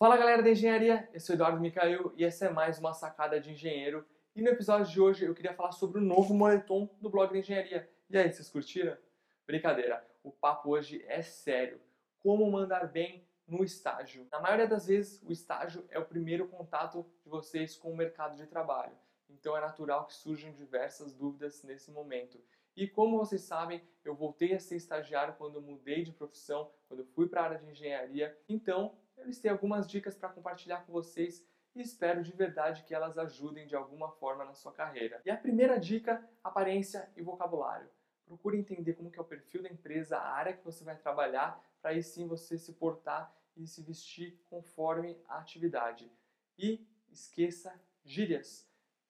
Fala galera da engenharia, eu sou Eduardo Micael e essa é mais uma sacada de engenheiro. E no episódio de hoje eu queria falar sobre o novo moletom do blog da engenharia. E aí, vocês curtiram? Brincadeira, o papo hoje é sério. Como mandar bem no estágio. Na maioria das vezes, o estágio é o primeiro contato de vocês com o mercado de trabalho. Então é natural que surjam diversas dúvidas nesse momento. E como vocês sabem, eu voltei a ser estagiário quando eu mudei de profissão, quando eu fui para a área de engenharia. Então, eu listei algumas dicas para compartilhar com vocês e espero de verdade que elas ajudem de alguma forma na sua carreira. E a primeira dica, aparência e vocabulário. Procure entender como que é o perfil da empresa, a área que você vai trabalhar, para aí sim você se portar e se vestir conforme a atividade. E esqueça gírias.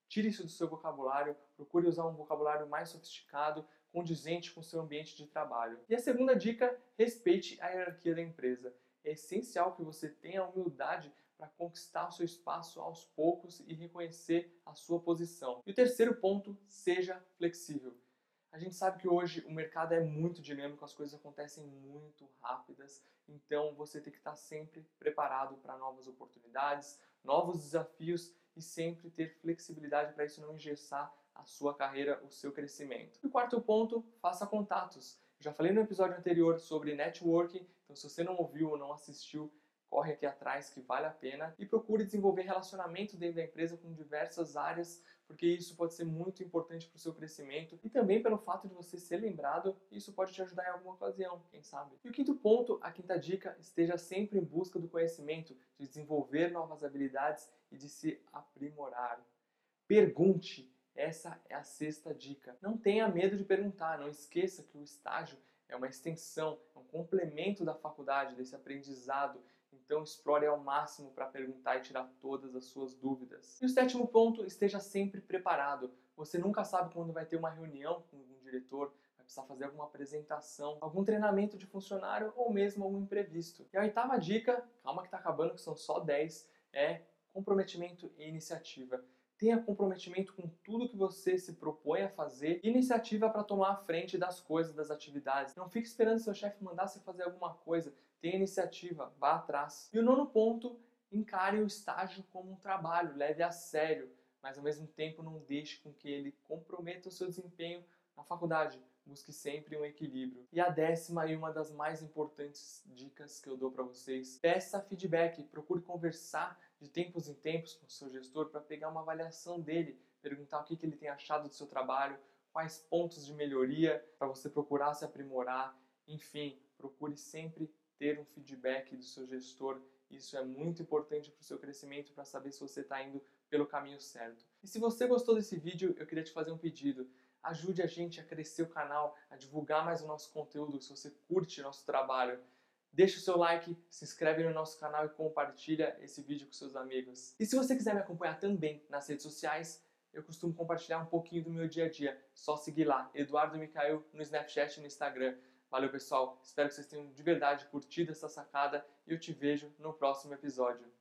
Tire isso do seu vocabulário, procure usar um vocabulário mais sofisticado, condizente com o seu ambiente de trabalho. E a segunda dica, respeite a hierarquia da empresa. É essencial que você tenha humildade para conquistar o seu espaço aos poucos e reconhecer a sua posição. E o terceiro ponto, seja flexível. A gente sabe que hoje o mercado é muito dinâmico, as coisas acontecem muito rápidas, então você tem que estar sempre preparado para novas oportunidades, novos desafios e sempre ter flexibilidade para isso não engessar a sua carreira, o seu crescimento. E o quarto ponto, faça contatos. Já falei no episódio anterior sobre networking, então se você não ouviu ou não assistiu, corre aqui atrás que vale a pena e procure desenvolver relacionamento dentro da empresa com diversas áreas, porque isso pode ser muito importante para o seu crescimento e também pelo fato de você ser lembrado, isso pode te ajudar em alguma ocasião, quem sabe. E o quinto ponto, a quinta dica, esteja sempre em busca do conhecimento, de desenvolver novas habilidades e de se aprimorar. Pergunte, essa é a sexta dica. Não tenha medo de perguntar, não esqueça que o estágio é uma extensão, é um complemento da faculdade, desse aprendizado. Então explore ao máximo para perguntar e tirar todas as suas dúvidas. E o sétimo ponto, esteja sempre preparado. Você nunca sabe quando vai ter uma reunião com um diretor, vai precisar fazer alguma apresentação, algum treinamento de funcionário ou mesmo algum imprevisto. E a oitava dica, calma que está acabando, que são só 10, é comprometimento e iniciativa. Tenha comprometimento com tudo que você se propõe a fazer, iniciativa para tomar a frente das coisas, das atividades. Não fique esperando seu chefe mandar você fazer alguma coisa. Tenha iniciativa, vá atrás. E o nono ponto, encare o estágio como um trabalho, leve a sério, mas ao mesmo tempo não deixe com que ele comprometa o seu desempenho na faculdade. Busque sempre um equilíbrio. E a décima e uma das mais importantes dicas que eu dou para vocês, peça feedback, procure conversar de tempos em tempos com o seu gestor para pegar uma avaliação dele, perguntar o que, que ele tem achado do seu trabalho, quais pontos de melhoria para você procurar se aprimorar, enfim, procure sempre ter um feedback do seu gestor. Isso é muito importante para o seu crescimento, para saber se você está indo pelo caminho certo. E se você gostou desse vídeo, eu queria te fazer um pedido. Ajude a gente a crescer o canal, a divulgar mais o nosso conteúdo, se você curte nosso trabalho. Deixa o seu like, se inscreve no nosso canal e compartilha esse vídeo com seus amigos. E se você quiser me acompanhar também nas redes sociais, eu costumo compartilhar um pouquinho do meu dia a dia. Só seguir lá, Eduardo Micael, no Snapchat e no Instagram. Valeu, pessoal. Espero que vocês tenham de verdade curtido essa sacada e eu te vejo no próximo episódio.